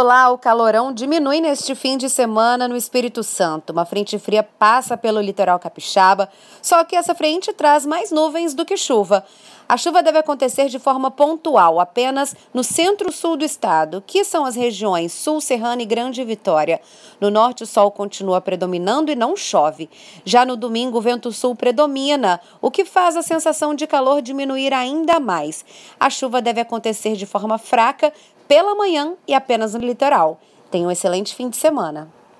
Olá, o calorão diminui neste fim de semana no Espírito Santo. Uma frente fria passa pelo litoral capixaba, só que essa frente traz mais nuvens do que chuva. A chuva deve acontecer de forma pontual, apenas no centro-sul do estado, que são as regiões Sul, Serrana e Grande Vitória. No norte, o sol continua predominando e não chove. Já no domingo, o vento sul predomina, o que faz a sensação de calor diminuir ainda mais. A chuva deve acontecer de forma fraca, pela manhã e apenas no litoral. Tenha um excelente fim de semana.